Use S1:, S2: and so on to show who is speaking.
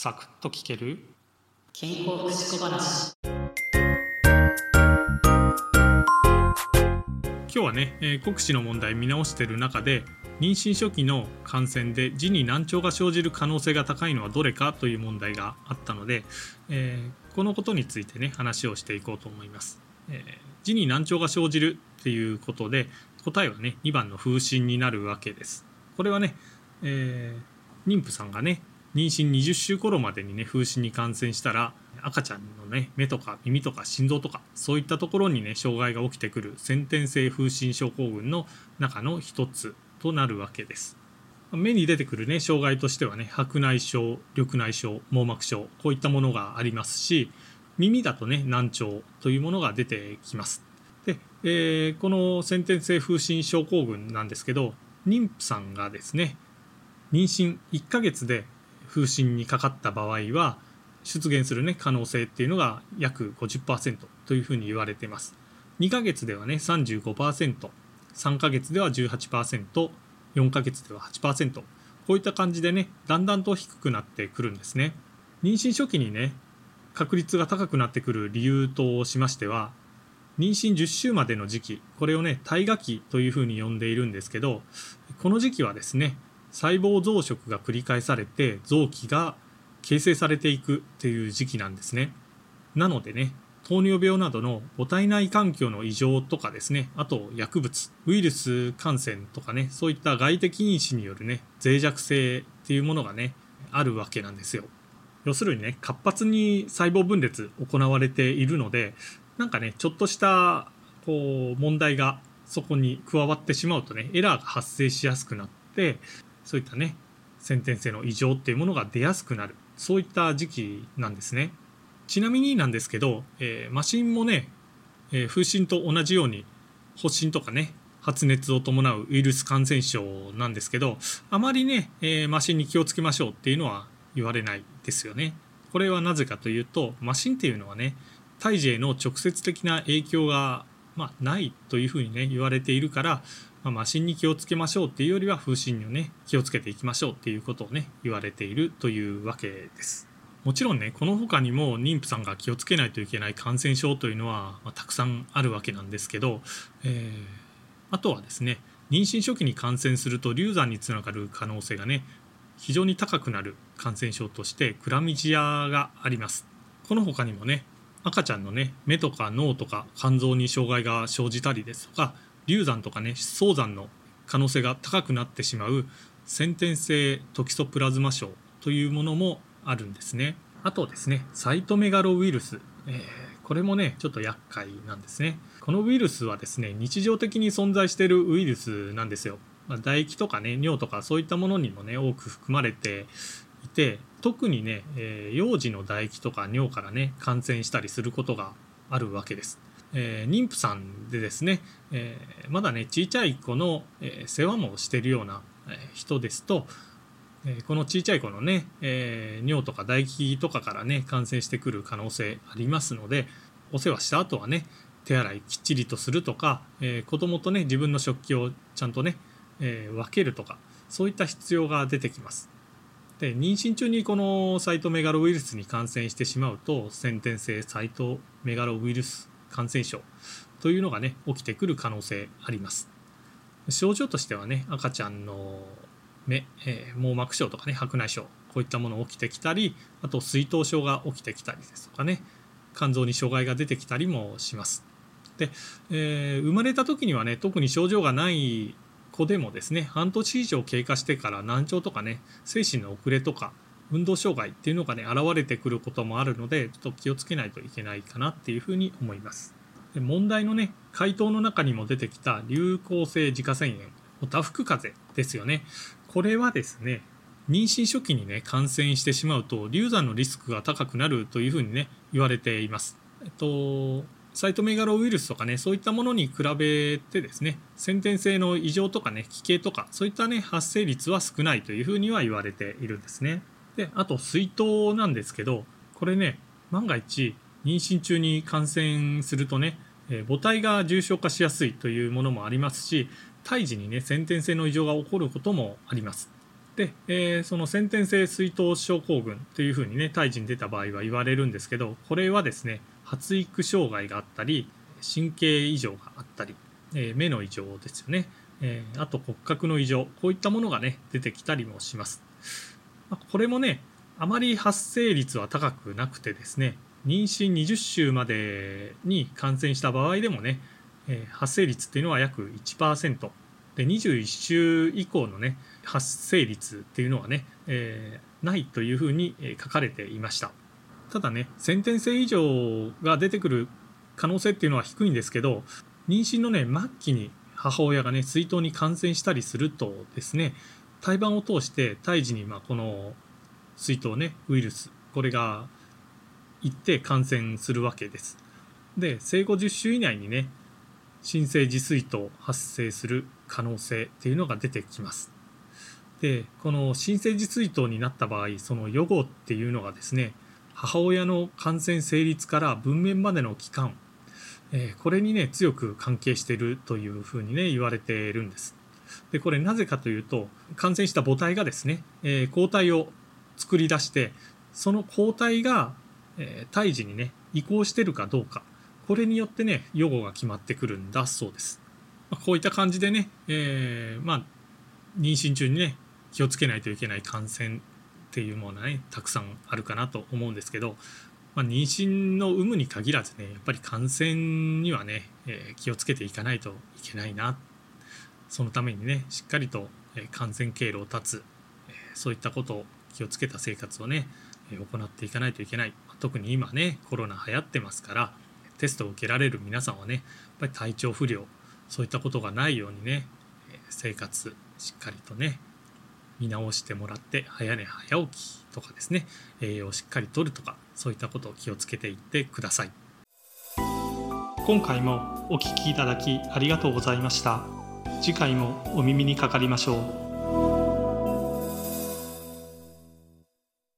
S1: サクッと聞ける？
S2: 健康福祉小話
S1: 今日はね、えー国試の問題見直している中で妊娠初期の感染で児に難聴が生じる可能性が高いのはどれかという問題があったので、えーこのことについてね話をしていこうと思います。えー児に難聴が生じるっていうことで答えはね2番の風疹になるわけです。これはね、えー妊婦さんがね妊娠20週頃までにね風疹に感染したら赤ちゃんのね目とか耳とか心臓とかそういったところにね障害が起きてくる先天性風疹症候群の中の一つとなるわけです。目に出てくるね障害としてはね白内障緑内障網膜症こういったものがありますし耳だとね難聴というものが出てきます。で、えーこの先天性風疹症候群なんですけど妊婦さんがですね妊娠1ヶ月で風疹にかかった場合は出現する、ね、可能性っていうのが約50%というふうに言われています。2ヶ月ではね 35%3 ヶ月では 18%4 ヶ月では8%こういった感じでねだんだんと低くなってくるんですね。妊娠初期にね確率が高くなってくる理由としましては妊娠10週までの時期これをね胎餓期というふうに呼んでいるんですけどこの時期はですね細胞増殖が繰り返されて臓器が形成されていくっていう時期なんですね。なのでね糖尿病などの母体内環境の異常とかですねあと薬物ウイルス感染とかねそういった外的因子によるね脆弱性っていうものがねあるわけなんですよ。要するにね活発に細胞分裂行われているのでなんかねちょっとしたこう問題がそこに加わってしまうとねエラーが発生しやすくなってそういったね先天性の異常っていうものが出やすくなる。そういった時期なんですね。ちなみになんですけど、えーマシンもね、えー風疹と同じように発疹とかね発熱を伴うウイルス感染症なんですけどあまりね、えーマシンに気をつけましょうっていうのは言われないですよね。これはなぜかというとマシンっていうのはね胎児への直接的な影響が、まあ、ないというふうにね言われているから、まあ、マシンに気をつけましょうっていうよりは風疹にね気をつけていきましょうっていうことをね言われているというわけです。もちろんねこの他にも妊婦さんが気をつけないといけない感染症というのは、まあたくさんあるわけなんですけど、えーあとはですね妊娠初期に感染すると流産につながる可能性がね非常に高くなる感染症としてクラミジアがありますこの他にもね赤ちゃんのね目とか脳とか肝臓に障害が生じたりですとか流産とかね早産の可能性が高くなってしまう先天性トキソプラズマ症というものもあるんですね。あとですねサイトメガロウイルス、えーこれもねちょっと厄介なんですね。このウイルスはですね日常的に存在しているウイルスなんですよ、まあ唾液とかね尿とかそういったものにもね多く含まれていて特にね、えー幼児の唾液とか尿からね感染したりすることがあるわけです。えー妊婦さんでですね、えーまだね小さい子の、えー世話もしてるような、えー人ですと、えーこの小さい子のね、えー尿とか唾液とかからね感染してくる可能性ありますのでお世話した後はね手洗いきっちりとするとか、えー子供とね自分の食器をちゃんとね、えー分けるとかそういった必要が出てきます。で妊娠中にこのサイトメガロウイルスに感染してしまうと先天性サイトメガロウイルス感染症というのがね起きてくる可能性あります。症状としてはね赤ちゃんの目、えー網膜症とかね白内障こういったもの起きてきたりあと水頭症が起きてきたりですとかね肝臓に障害が出てきたりもします。で、えー生まれた時にはね特に症状がない子でもですね半年以上経過してから難聴とかね精神の遅れとか運動障害っていうのがね現れてくることもあるのでちょっと気をつけないといけないかなっていうふうに思います。で問題のね回答の中にも出てきた流行性自家腺炎おたふく風邪ですよね。これはですね妊娠初期にね感染してしまうと流産のリスクが高くなるというふうにね言われています。えっとサイトメガロウイルスとかねそういったものに比べてですね先天性の異常とかね奇形とかそういったね発生率は少ないというふうには言われているんですね。であと水筒なんですけどこれね万が一妊娠中に感染するとね、え母体が重症化しやすいというものもありますし胎児にね先天性の異常が起こることもあります。で、えー、その先天性水頭症候群というふうにね胎児に出た場合は言われるんですけどこれはですね発育障害があったり神経異常があったり、えー、目の異常ですよね、えー、あと骨格の異常こういったものがね出てきたりもします、これもねあまり発生率は高くなくてですね妊娠20週までに感染した場合でもね、発生率っていうのは約1%で21週以降のね発生率っていうのはね、えー、ないというふうに書かれていました。ただね先天性異常が出てくる可能性っていうのは低いんですけど妊娠のね末期に母親がね水筒に感染したりするとですね胎盤を通して胎児にまあこの水筒ねウイルスこれが行って感染するわけです。で生後10週以内にね新生児水筒発生する可能性っていうのが出てきます。でこの新生児水筒になった場合その予後っていうのがですね母親の感染成立から分娩までの期間、えー、これにね強く関係しているというふうにね言われているんです。でこれなぜかというと感染した母体がですね、えー、抗体を作り出してその抗体が、えー、胎児にね移行してるかどうかこれによってね予後が決まってくるんだそうです。まこういった感じでね、えー、まあ妊娠中にね気をつけないといけない感染っていうものはねたくさんあるかなと思うんですけど、まあ、妊娠の有無に限らずねやっぱり感染にはね、え、気をつけていかないといけないなってそのためにねしっかりと感染経路を断つそういったことを気をつけた生活をね行っていかないといけない。特に今ねコロナ流行ってますからテストを受けられる皆さんはねやっぱり体調不良そういったことがないようにね生活しっかりとね見直してもらって早寝早起きとかですね栄養をしっかりとるとかそういったことを気をつけていってください今回もお聴きいただきありがとうございました次回もお耳にかかりましょう。